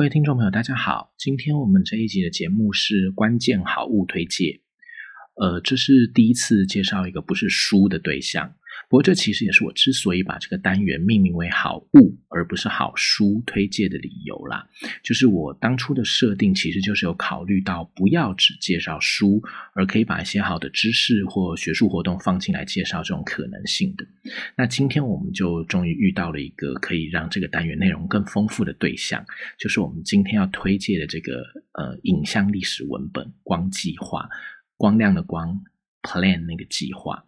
各位听众朋友，大家好。今天我们这一集的节目是关键好物推荐。呃，这是第一次介绍一个不是书的对象。不过，这其实也是我之所以把这个单元命名为“好物”而不是“好书”推荐的理由啦。就是我当初的设定，其实就是有考虑到不要只介绍书，而可以把一些好的知识或学术活动放进来介绍这种可能性的。那今天我们就终于遇到了一个可以让这个单元内容更丰富的对象，就是我们今天要推介的这个呃影像历史文本《光计划》，光亮的光，plan 那个计划。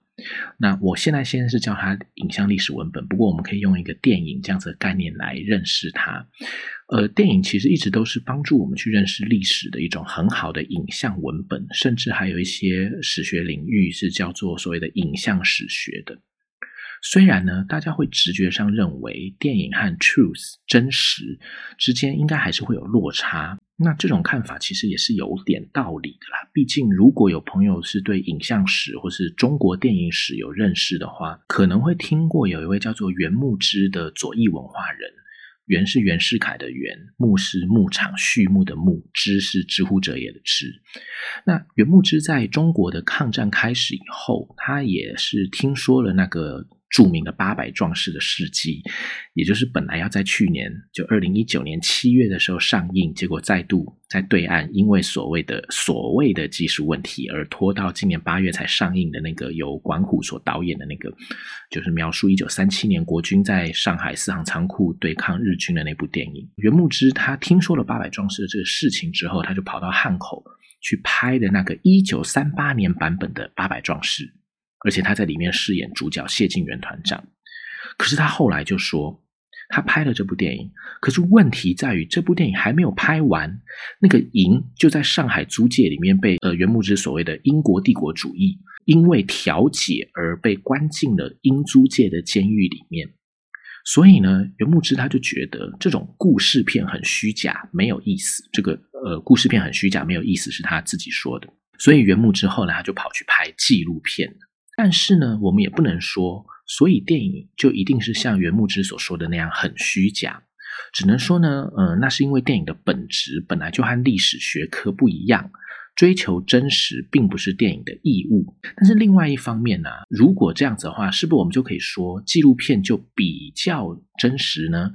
那我现在先是叫它影像历史文本，不过我们可以用一个电影这样子的概念来认识它。呃，电影其实一直都是帮助我们去认识历史的一种很好的影像文本，甚至还有一些史学领域是叫做所谓的影像史学的。虽然呢，大家会直觉上认为电影和 truth 真实之间应该还是会有落差。那这种看法其实也是有点道理的啦。毕竟，如果有朋友是对影像史或是中国电影史有认识的话，可能会听过有一位叫做袁牧之的左翼文化人。袁是袁世凯的袁，牧是牧场畜牧的牧，之是知乎者也的之。那袁牧之在中国的抗战开始以后，他也是听说了那个。著名的八百壮士的事迹，也就是本来要在去年就二零一九年七月的时候上映，结果再度在对岸因为所谓的所谓的技术问题而拖到今年八月才上映的那个由管虎所导演的那个，就是描述一九三七年国军在上海四行仓库对抗日军的那部电影。袁牧之他听说了八百壮士的这个事情之后，他就跑到汉口去拍的那个一九三八年版本的八百壮士。而且他在里面饰演主角谢晋元团长，可是他后来就说，他拍了这部电影，可是问题在于这部电影还没有拍完，那个银就在上海租界里面被呃袁牧之所谓的英国帝国主义因为调解而被关进了英租界的监狱里面，所以呢，袁牧之他就觉得这种故事片很虚假，没有意思。这个呃故事片很虚假，没有意思是他自己说的，所以袁牧之后呢他就跑去拍纪录片了。但是呢，我们也不能说，所以电影就一定是像袁牧之所说的那样很虚假。只能说呢，呃，那是因为电影的本质本来就和历史学科不一样，追求真实并不是电影的义务。但是另外一方面呢，如果这样子的话，是不是我们就可以说纪录片就比较真实呢？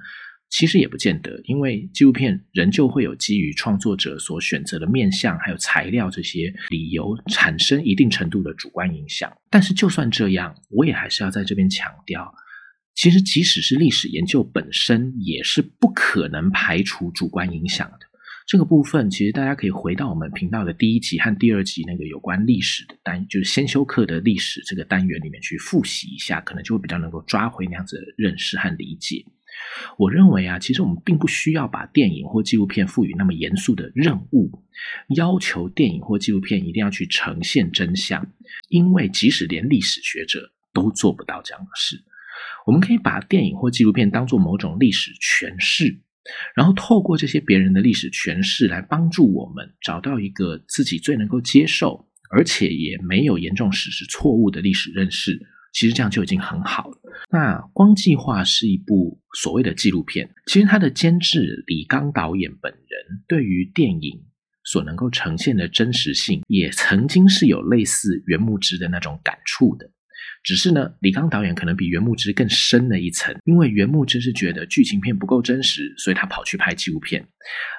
其实也不见得，因为纪录片仍旧会有基于创作者所选择的面向，还有材料这些理由，产生一定程度的主观影响。但是就算这样，我也还是要在这边强调，其实即使是历史研究本身，也是不可能排除主观影响的。这个部分其实大家可以回到我们频道的第一集和第二集那个有关历史的单，就是先修课的历史这个单元里面去复习一下，可能就会比较能够抓回那样子的认识和理解。我认为啊，其实我们并不需要把电影或纪录片赋予那么严肃的任务，要求电影或纪录片一定要去呈现真相，因为即使连历史学者都做不到这样的事。我们可以把电影或纪录片当做某种历史诠释，然后透过这些别人的历史诠释来帮助我们找到一个自己最能够接受，而且也没有严重史实错误的历史认识。其实这样就已经很好了。那《光计划》是一部所谓的纪录片，其实它的监制李刚导演本人对于电影所能够呈现的真实性，也曾经是有类似袁牧之的那种感触的。只是呢，李刚导演可能比袁牧之更深了一层，因为袁牧之是觉得剧情片不够真实，所以他跑去拍纪录片。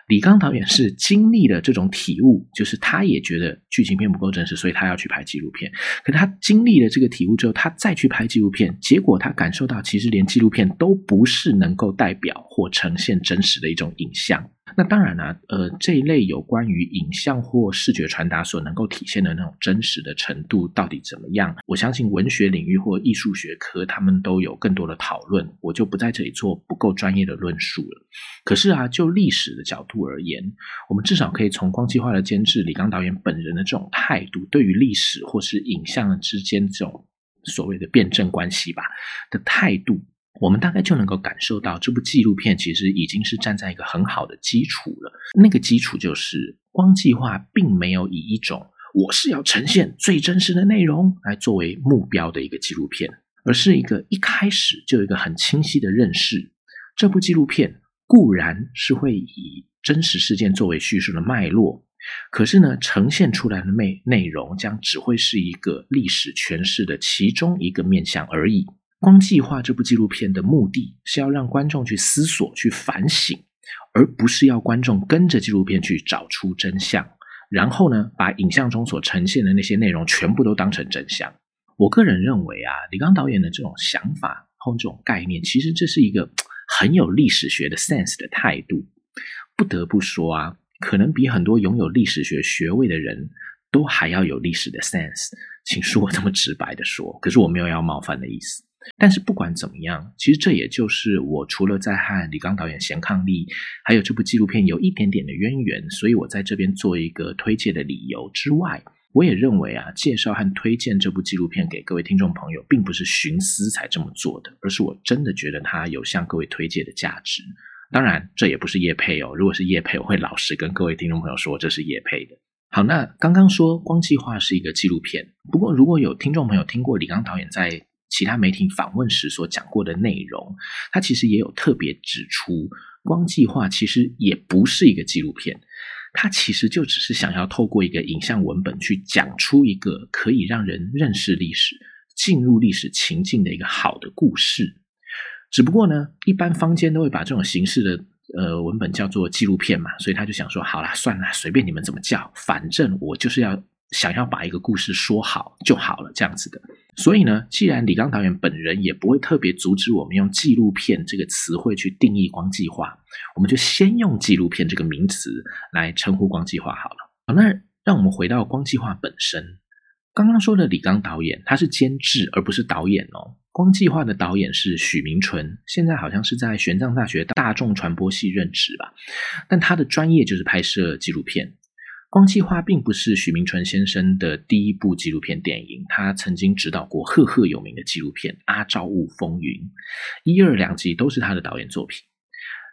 李刚导演是经历了这种体悟，就是他也觉得剧情片不够真实，所以他要去拍纪录片。可他经历了这个体悟之后，他再去拍纪录片，结果他感受到，其实连纪录片都不是能够代表或呈现真实的一种影像。那当然了，呃，这一类有关于影像或视觉传达所能够体现的那种真实的程度到底怎么样？我相信文学领域或艺术学科他们都有更多的讨论，我就不在这里做不够专业的论述了。可是啊，就历史的角度而言，我们至少可以从光计划的监制李刚导演本人的这种态度，对于历史或是影像之间这种所谓的辩证关系吧的态度。我们大概就能够感受到，这部纪录片其实已经是站在一个很好的基础了。那个基础就是，光计划并没有以一种我是要呈现最真实的内容来作为目标的一个纪录片，而是一个一开始就有一个很清晰的认识：这部纪录片固然是会以真实事件作为叙述的脉络，可是呢，呈现出来的内内容将只会是一个历史诠释的其中一个面向而已。光计划这部纪录片的目的是要让观众去思索、去反省，而不是要观众跟着纪录片去找出真相，然后呢，把影像中所呈现的那些内容全部都当成真相。我个人认为啊，李刚导演的这种想法或这种概念，其实这是一个很有历史学的 sense 的态度。不得不说啊，可能比很多拥有历史学学位的人都还要有历史的 sense。请恕我这么直白的说，可是我没有要冒犯的意思。但是不管怎么样，其实这也就是我除了在和李刚导演贤伉俪，还有这部纪录片有一点点的渊源，所以我在这边做一个推荐的理由之外，我也认为啊，介绍和推荐这部纪录片给各位听众朋友，并不是寻思才这么做的，而是我真的觉得它有向各位推荐的价值。当然，这也不是叶配哦，如果是叶配，我会老实跟各位听众朋友说，这是叶配的。好，那刚刚说光计划是一个纪录片，不过如果有听众朋友听过李刚导演在其他媒体访问时所讲过的内容，他其实也有特别指出，光计划其实也不是一个纪录片，它其实就只是想要透过一个影像文本去讲出一个可以让人认识历史、进入历史情境的一个好的故事。只不过呢，一般坊间都会把这种形式的呃文本叫做纪录片嘛，所以他就想说，好啦，算了，随便你们怎么叫，反正我就是要。想要把一个故事说好就好了，这样子的。所以呢，既然李刚导演本人也不会特别阻止我们用纪录片这个词汇去定义光计划，我们就先用纪录片这个名词来称呼光计划好了。好，那让我们回到光计划本身。刚刚说的李刚导演，他是监制而不是导演哦。光计划的导演是许明纯，现在好像是在玄奘大学大众传播系任职吧，但他的专业就是拍摄纪录片。光气化并不是许明纯先生的第一部纪录片电影，他曾经执导过赫赫有名的纪录片《阿照雾风云》，一二两集都是他的导演作品。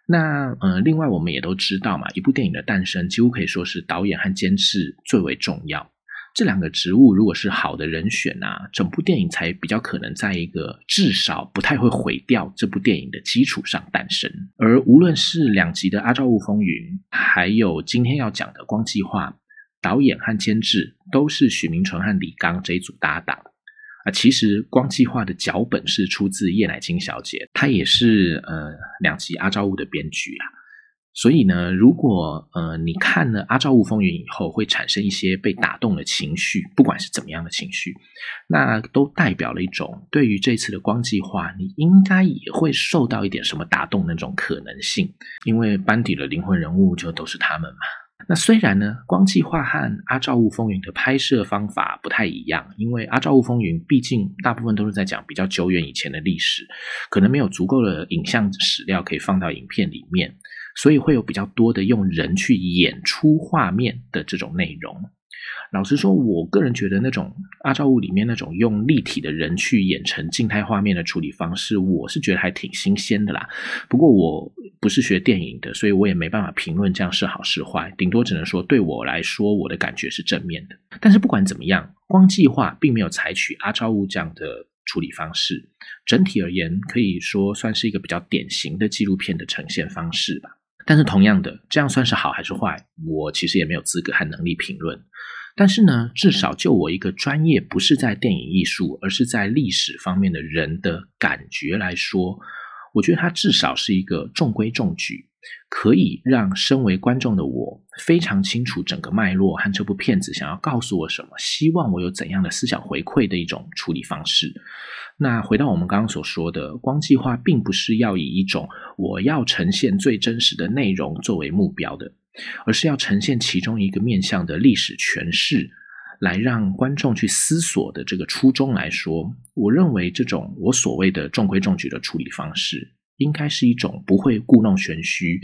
那呃，另外我们也都知道嘛，一部电影的诞生几乎可以说是导演和监制最为重要。这两个职务如果是好的人选啊，整部电影才比较可能在一个至少不太会毁掉这部电影的基础上诞生。而无论是两集的《阿照雾风云》，还有今天要讲的《光计划》，导演和监制都是许明纯和李刚这一组搭档。啊，其实《光计划》的脚本是出自叶乃菁小姐，她也是呃两集《阿照雾》的编剧啊。所以呢，如果呃你看了《阿照雾风云》以后，会产生一些被打动的情绪，不管是怎么样的情绪，那都代表了一种对于这次的光计划，你应该也会受到一点什么打动那种可能性，因为班底的灵魂人物就都是他们嘛。那虽然呢，光计划和《阿照雾风云》的拍摄方法不太一样，因为《阿照雾风云》毕竟大部分都是在讲比较久远以前的历史，可能没有足够的影像史料可以放到影片里面。所以会有比较多的用人去演出画面的这种内容。老实说，我个人觉得那种阿照物里面那种用立体的人去演成静态画面的处理方式，我是觉得还挺新鲜的啦。不过我不是学电影的，所以我也没办法评论这样是好是坏。顶多只能说对我来说，我的感觉是正面的。但是不管怎么样，光计划并没有采取阿照物这样的处理方式。整体而言，可以说算是一个比较典型的纪录片的呈现方式吧。但是同样的，这样算是好还是坏？我其实也没有资格和能力评论。但是呢，至少就我一个专业不是在电影艺术，而是在历史方面的人的感觉来说，我觉得它至少是一个中规中矩，可以让身为观众的我非常清楚整个脉络和这部片子想要告诉我什么，希望我有怎样的思想回馈的一种处理方式。那回到我们刚刚所说的，光计划并不是要以一种我要呈现最真实的内容作为目标的，而是要呈现其中一个面向的历史诠释，来让观众去思索的这个初衷来说，我认为这种我所谓的中规中矩的处理方式，应该是一种不会故弄玄虚、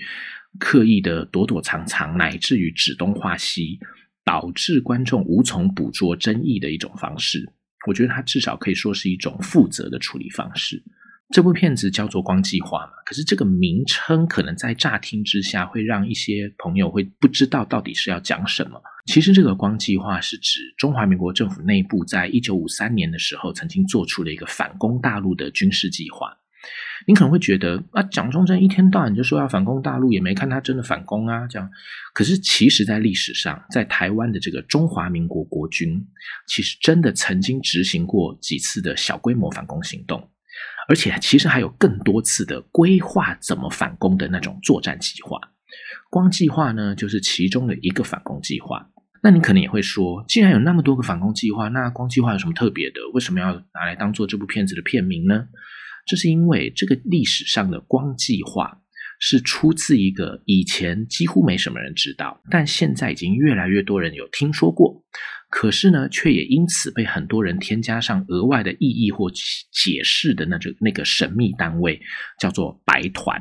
刻意的躲躲藏藏，乃至于指东画西，导致观众无从捕捉真意的一种方式。我觉得它至少可以说是一种负责的处理方式。这部片子叫做《光计划》嘛，可是这个名称可能在乍听之下会让一些朋友会不知道到底是要讲什么。其实这个“光计划”是指中华民国政府内部在一九五三年的时候曾经做出了一个反攻大陆的军事计划。您可能会觉得啊，蒋中正一天到晚就说要反攻大陆，也没看他真的反攻啊，这样。可是其实，在历史上，在台湾的这个中华民国国军，其实真的曾经执行过几次的小规模反攻行动，而且其实还有更多次的规划怎么反攻的那种作战计划。光计划呢，就是其中的一个反攻计划。那你可能也会说，既然有那么多个反攻计划，那光计划有什么特别的？为什么要拿来当做这部片子的片名呢？这是因为这个历史上的光计划是出自一个以前几乎没什么人知道，但现在已经越来越多人有听说过，可是呢，却也因此被很多人添加上额外的意义或解释的那这那个神秘单位，叫做白团，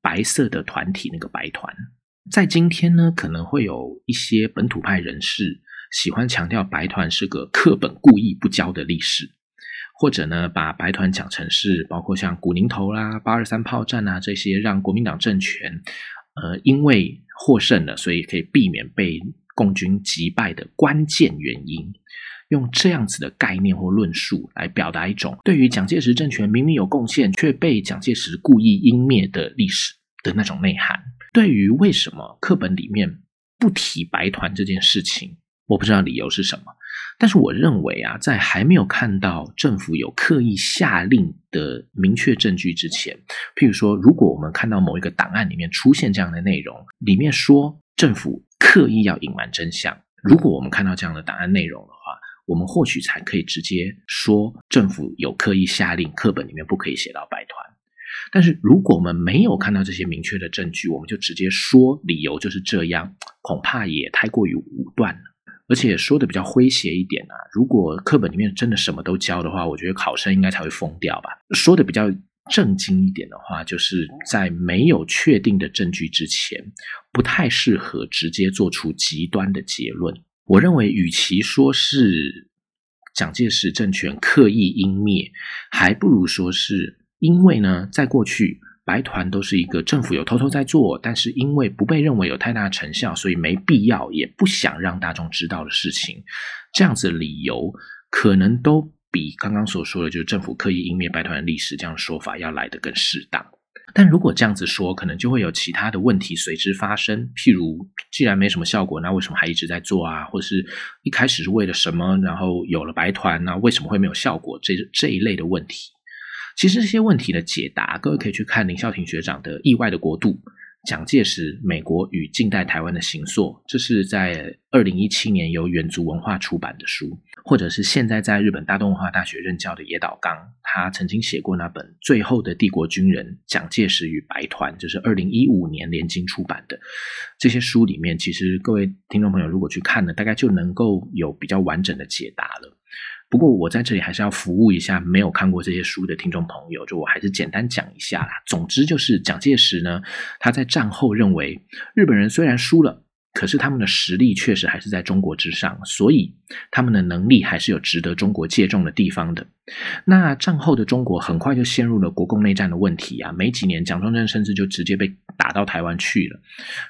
白色的团体那个白团。在今天呢，可能会有一些本土派人士喜欢强调白团是个课本故意不教的历史，或者呢，把白团讲成是包括像古宁头啦、八二三炮战啊这些让国民党政权呃因为获胜了，所以可以避免被共军击败的关键原因，用这样子的概念或论述来表达一种对于蒋介石政权明明有贡献却被蒋介石故意湮灭的历史的那种内涵。对于为什么课本里面不提白团这件事情，我不知道理由是什么。但是我认为啊，在还没有看到政府有刻意下令的明确证据之前，譬如说，如果我们看到某一个档案里面出现这样的内容，里面说政府刻意要隐瞒真相，如果我们看到这样的档案内容的话，我们或许才可以直接说政府有刻意下令，课本里面不可以写到白团。但是，如果我们没有看到这些明确的证据，我们就直接说理由就是这样，恐怕也太过于武断了。而且说的比较诙谐一点啊，如果课本里面真的什么都教的话，我觉得考生应该才会疯掉吧。说的比较正经一点的话，就是在没有确定的证据之前，不太适合直接做出极端的结论。我认为，与其说是蒋介石政权刻意湮灭，还不如说是。因为呢，在过去，白团都是一个政府有偷偷在做，但是因为不被认为有太大成效，所以没必要，也不想让大众知道的事情。这样子的理由，可能都比刚刚所说的，就是政府刻意湮灭白团的历史这样的说法要来得更适当。但如果这样子说，可能就会有其他的问题随之发生。譬如，既然没什么效果，那为什么还一直在做啊？或是一开始是为了什么？然后有了白团，那为什么会没有效果？这这一类的问题。其实这些问题的解答，各位可以去看林孝廷学长的《意外的国度：蒋介石、美国与近代台湾的行塑》，这是在二零一七年由远足文化出版的书；或者是现在在日本大东文化大学任教的野岛刚，他曾经写过那本《最后的帝国军人：蒋介石与白团》，就是二零一五年联经出版的。这些书里面，其实各位听众朋友如果去看呢，大概就能够有比较完整的解答了。不过我在这里还是要服务一下没有看过这些书的听众朋友，就我还是简单讲一下啦。总之就是蒋介石呢，他在战后认为日本人虽然输了，可是他们的实力确实还是在中国之上，所以他们的能力还是有值得中国借重的地方的。那战后的中国很快就陷入了国共内战的问题啊，没几年蒋中正甚至就直接被打到台湾去了，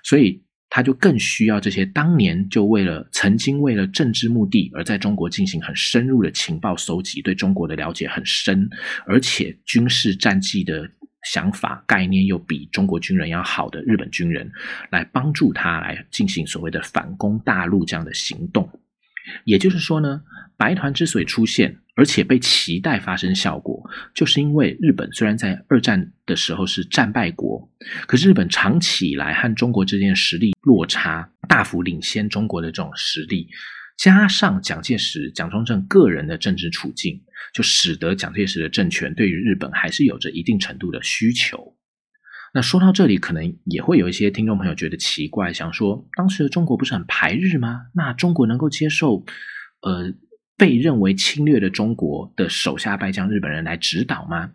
所以。他就更需要这些当年就为了曾经为了政治目的而在中国进行很深入的情报搜集，对中国的了解很深，而且军事战绩的想法概念又比中国军人要好的日本军人，来帮助他来进行所谓的反攻大陆这样的行动。也就是说呢，白团之所以出现，而且被期待发生效果，就是因为日本虽然在二战的时候是战败国，可是日本长期以来和中国之间的实力落差大幅领先中国的这种实力，加上蒋介石、蒋中正个人的政治处境，就使得蒋介石的政权对于日本还是有着一定程度的需求。那说到这里，可能也会有一些听众朋友觉得奇怪，想说当时的中国不是很排日吗？那中国能够接受，呃，被认为侵略的中国的手下败将日本人来指导吗？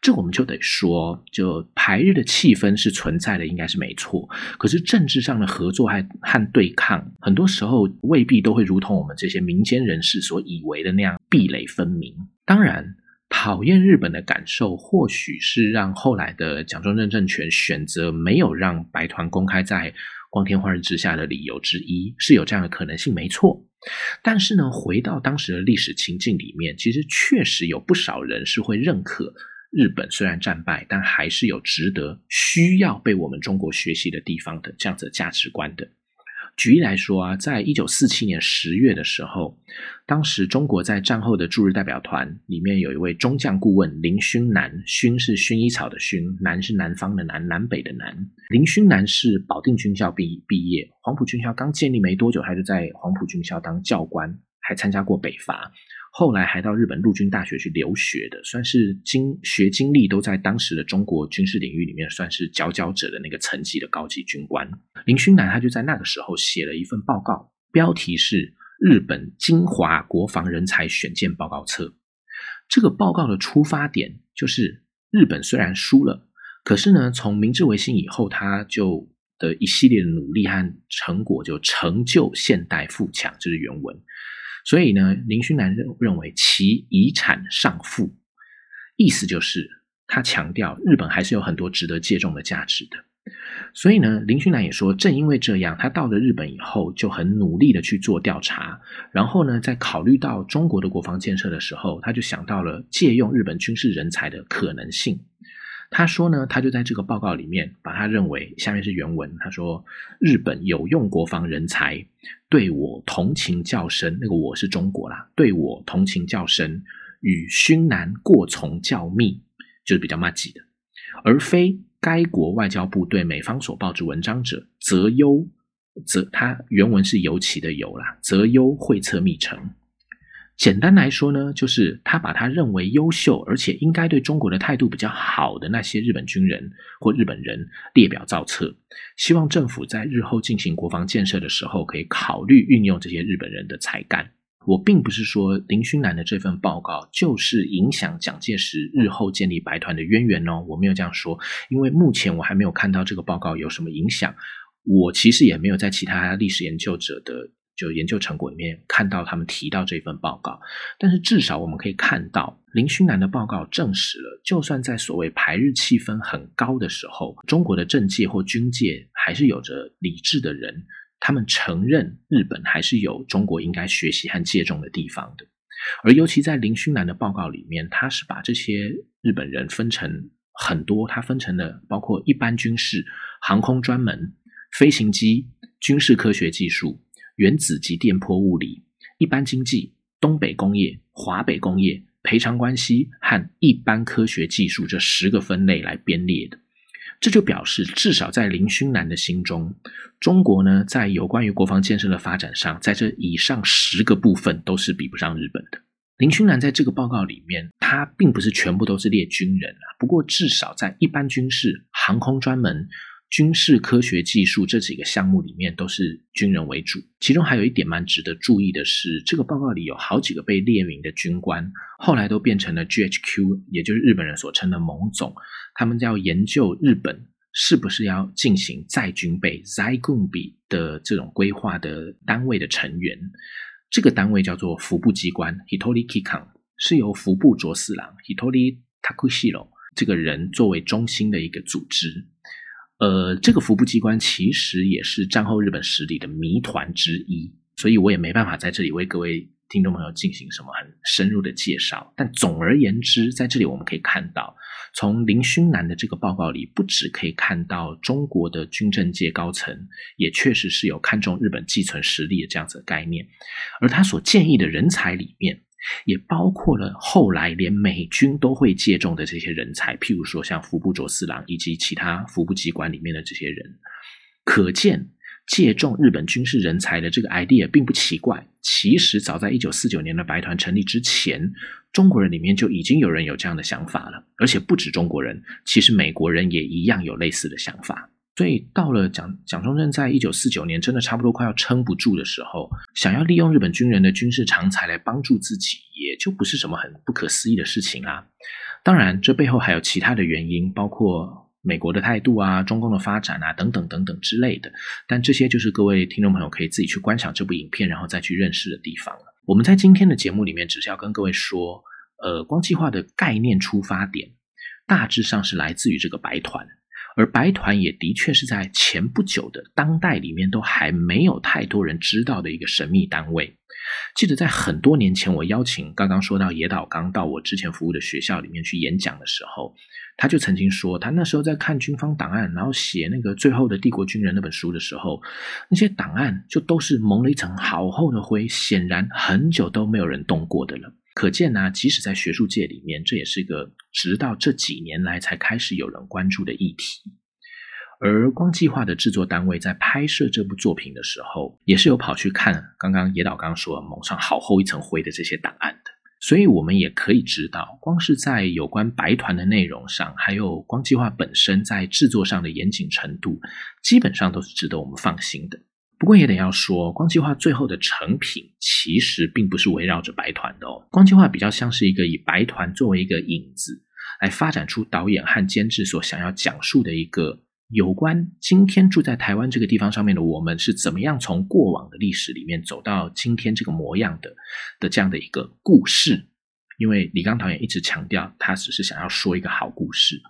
这我们就得说，就排日的气氛是存在的，应该是没错。可是政治上的合作还和对抗，很多时候未必都会如同我们这些民间人士所以为的那样壁垒分明。当然。讨厌日本的感受，或许是让后来的蒋中正政权选择没有让白团公开在光天化日之下的理由之一，是有这样的可能性，没错。但是呢，回到当时的历史情境里面，其实确实有不少人是会认可日本虽然战败，但还是有值得需要被我们中国学习的地方的这样子的价值观的。举例来说啊，在一九四七年十月的时候，当时中国在战后的驻日代表团里面有一位中将顾问林勋南，勋是薰衣草的勋，南是南方的南，南北的南。林勋南是保定军校毕毕业，黄埔军校刚建立没多久，他就在黄埔军校当教官，还参加过北伐。后来还到日本陆军大学去留学的，算是经学经历都在当时的中国军事领域里面算是佼佼者的那个层级的高级军官林勋南，他就在那个时候写了一份报告，标题是《日本精华国防人才选荐报告册》。这个报告的出发点就是日本虽然输了，可是呢，从明治维新以后，他就的一系列的努力和成果就成就现代富强，这是原文。所以呢，林勋南认认为其遗产尚富，意思就是他强调日本还是有很多值得借重的价值的。所以呢，林勋南也说，正因为这样，他到了日本以后就很努力的去做调查，然后呢，在考虑到中国的国防建设的时候，他就想到了借用日本军事人才的可能性。他说呢，他就在这个报告里面把他认为，下面是原文，他说日本有用国防人才，对我同情较深，那个我是中国啦，对我同情较深，与勋南过从较密，就是比较密集的，而非该国外交部对美方所报之文章者，则优，则他原文是尤其的尤啦，则优会策密成。简单来说呢，就是他把他认为优秀而且应该对中国的态度比较好的那些日本军人或日本人列表造册，希望政府在日后进行国防建设的时候可以考虑运用这些日本人的才干。我并不是说林勋南的这份报告就是影响蒋介石日后建立白团的渊源哦，我没有这样说，因为目前我还没有看到这个报告有什么影响，我其实也没有在其他历史研究者的。就研究成果里面看到他们提到这份报告，但是至少我们可以看到林勋南的报告证实了，就算在所谓排日气氛很高的时候，中国的政界或军界还是有着理智的人，他们承认日本还是有中国应该学习和借重的地方的。而尤其在林勋南的报告里面，他是把这些日本人分成很多，他分成了包括一般军事、航空专门、飞行机、军事科学技术。原子及电波物理、一般经济、东北工业、华北工业、赔偿关系和一般科学技术这十个分类来编列的，这就表示至少在林勋南的心中，中国呢在有关于国防建设的发展上，在这以上十个部分都是比不上日本的。林勋南在这个报告里面，他并不是全部都是列军人啊，不过至少在一般军事、航空专门。军事科学技术这几个项目里面都是军人为主，其中还有一点蛮值得注意的是，这个报告里有好几个被列名的军官，后来都变成了 GHQ，也就是日本人所称的盟总，他们要研究日本是不是要进行再军备 z a i g u n b 的这种规划的单位的成员。这个单位叫做服部机关 （Hitori Kikan），是由服部卓四郎 （Hitori Takushiro） 这个人作为中心的一个组织。呃，这个服部机关其实也是战后日本实力的谜团之一，所以我也没办法在这里为各位听众朋友进行什么很深入的介绍。但总而言之，在这里我们可以看到，从林勋南的这个报告里，不只可以看到中国的军政界高层也确实是有看重日本寄存实力的这样子的概念，而他所建议的人才里面。也包括了后来连美军都会借重的这些人才，譬如说像服部卓四郎以及其他服部机关里面的这些人，可见借重日本军事人才的这个 idea 并不奇怪。其实早在一九四九年的白团成立之前，中国人里面就已经有人有这样的想法了，而且不止中国人，其实美国人也一样有类似的想法。所以到了蒋蒋中正在一九四九年真的差不多快要撑不住的时候，想要利用日本军人的军事长才来帮助自己，也就不是什么很不可思议的事情啊。当然，这背后还有其他的原因，包括美国的态度啊、中共的发展啊等等等等之类的。但这些就是各位听众朋友可以自己去观赏这部影片，然后再去认识的地方了。我们在今天的节目里面，只是要跟各位说，呃，光计划的概念出发点大致上是来自于这个白团。而白团也的确是在前不久的当代里面都还没有太多人知道的一个神秘单位。记得在很多年前，我邀请刚刚说到野岛刚到我之前服务的学校里面去演讲的时候，他就曾经说，他那时候在看军方档案，然后写那个《最后的帝国军人》那本书的时候，那些档案就都是蒙了一层好厚的灰，显然很久都没有人动过的了。可见呢，即使在学术界里面，这也是一个直到这几年来才开始有人关注的议题。而光计划的制作单位在拍摄这部作品的时候，也是有跑去看刚刚野岛刚说蒙上好厚一层灰的这些档案的，所以我们也可以知道，光是在有关白团的内容上，还有光计划本身在制作上的严谨程度，基本上都是值得我们放心的。不过也得要说，光计划最后的成品其实并不是围绕着白团的哦，光计划比较像是一个以白团作为一个引子，来发展出导演和监制所想要讲述的一个。有关今天住在台湾这个地方上面的我们是怎么样从过往的历史里面走到今天这个模样的的这样的一个故事，因为李刚导演一直强调，他只是想要说一个好故事。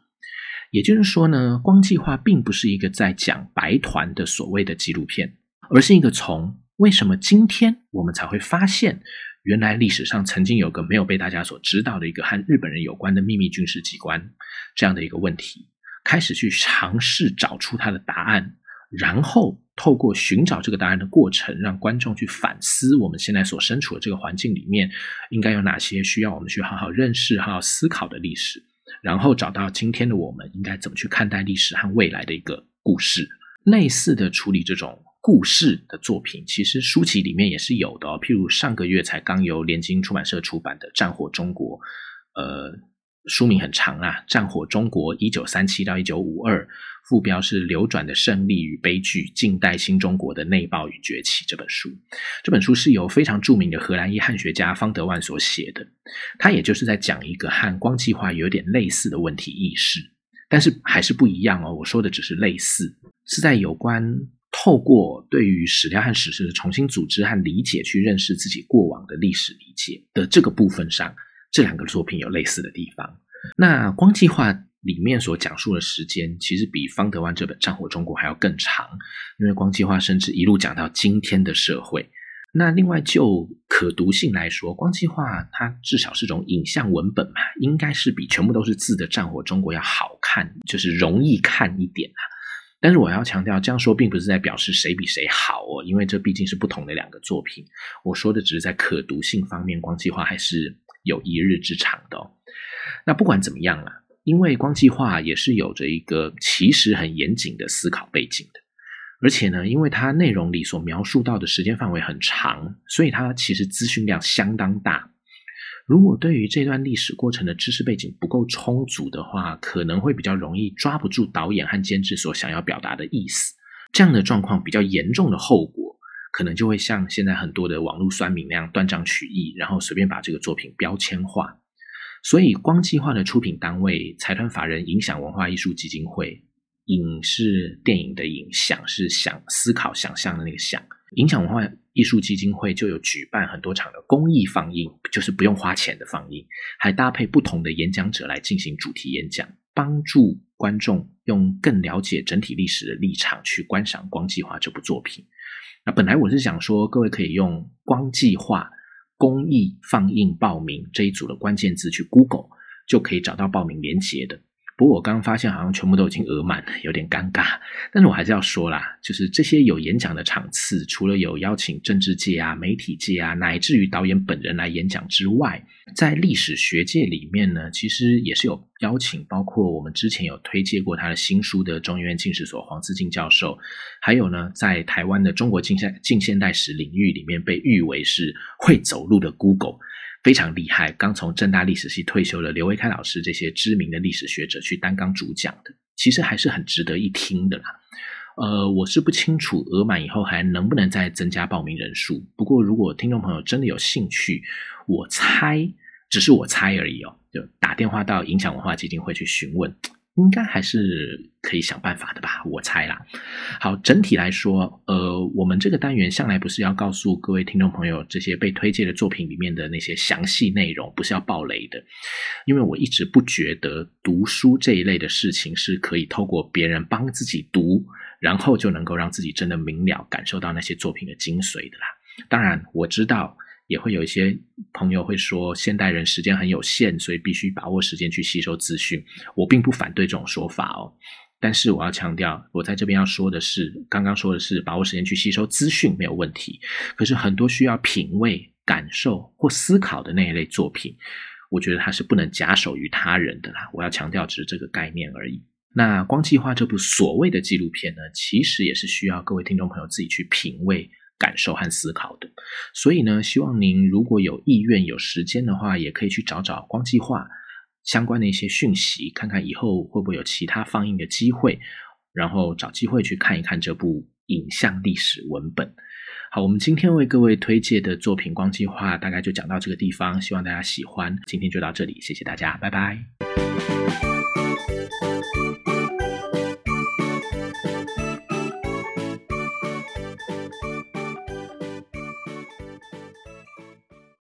也就是说呢，光计划并不是一个在讲白团的所谓的纪录片，而是一个从为什么今天我们才会发现，原来历史上曾经有个没有被大家所知道的一个和日本人有关的秘密军事机关这样的一个问题。开始去尝试找出它的答案，然后透过寻找这个答案的过程，让观众去反思我们现在所身处的这个环境里面，应该有哪些需要我们去好好认识、好好思考的历史，然后找到今天的我们应该怎么去看待历史和未来的一个故事。类似的处理这种故事的作品，其实书籍里面也是有的哦。譬如上个月才刚由联经出版社出版的《战火中国》，呃。书名很长啊，《战火中国：一九三七到一九五二》，副标是《流转的胜利与悲剧：近代新中国的内爆与崛起》这本书。这本书是由非常著名的荷兰裔汉学家方德万所写的，他也就是在讲一个和光计划有点类似的问题意识，但是还是不一样哦。我说的只是类似，是在有关透过对于史料和史实的重新组织和理解，去认识自己过往的历史理解的这个部分上。这两个作品有类似的地方。那《光计划》里面所讲述的时间，其实比方德湾这本《战火中国》还要更长，因为《光计划》甚至一路讲到今天的社会。那另外就可读性来说，《光计划》它至少是种影像文本嘛，应该是比全部都是字的《战火中国》要好看，就是容易看一点啊。但是我要强调，这样说并不是在表示谁比谁好哦，因为这毕竟是不同的两个作品。我说的只是在可读性方面，《光计划》还是。有一日之长的，哦那不管怎么样啊，因为光计划也是有着一个其实很严谨的思考背景的，而且呢，因为它内容里所描述到的时间范围很长，所以它其实资讯量相当大。如果对于这段历史过程的知识背景不够充足的话，可能会比较容易抓不住导演和监制所想要表达的意思。这样的状况比较严重的后果。可能就会像现在很多的网络酸民那样断章取义，然后随便把这个作品标签化。所以，光计划的出品单位财团法人影响文化艺术基金会，影视电影的影响是想思考想象的那个想，影响文化艺术基金会就有举办很多场的公益放映，就是不用花钱的放映，还搭配不同的演讲者来进行主题演讲，帮助观众用更了解整体历史的立场去观赏光计划这部作品。那本来我是想说，各位可以用“光计划公益放映报名”这一组的关键字去 Google，就可以找到报名链接的。不过我刚发现好像全部都已经额满了，有点尴尬。但是我还是要说啦，就是这些有演讲的场次，除了有邀请政治界啊、媒体界啊，乃至于导演本人来演讲之外，在历史学界里面呢，其实也是有邀请，包括我们之前有推介过他的新书的中医院进士所黄思进教授，还有呢，在台湾的中国近现近现代史领域里面被誉为是会走路的 Google。非常厉害，刚从正大历史系退休的刘维开老师，这些知名的历史学者去担纲主讲的，其实还是很值得一听的啦。呃，我是不清楚额满以后还能不能再增加报名人数。不过，如果听众朋友真的有兴趣，我猜，只是我猜而已哦，就打电话到影响文化基金会去询问，应该还是可以想办法的吧，我猜啦。好，整体来说，呃，我们这个单元向来不是要告诉各位听众朋友这些被推荐的作品里面的那些详细内容，不是要爆雷的，因为我一直不觉得读书这一类的事情是可以透过别人帮自己读，然后就能够让自己真的明了感受到那些作品的精髓的啦。当然，我知道。也会有一些朋友会说，现代人时间很有限，所以必须把握时间去吸收资讯。我并不反对这种说法哦，但是我要强调，我在这边要说的是，刚刚说的是把握时间去吸收资讯没有问题，可是很多需要品味、感受或思考的那一类作品，我觉得它是不能假手于他人的啦。我要强调只是这个概念而已。那《光计划》这部所谓的纪录片呢，其实也是需要各位听众朋友自己去品味。感受和思考的，所以呢，希望您如果有意愿、有时间的话，也可以去找找光计划相关的一些讯息，看看以后会不会有其他放映的机会，然后找机会去看一看这部影像历史文本。好，我们今天为各位推荐的作品《光计划》大概就讲到这个地方，希望大家喜欢。今天就到这里，谢谢大家，拜拜。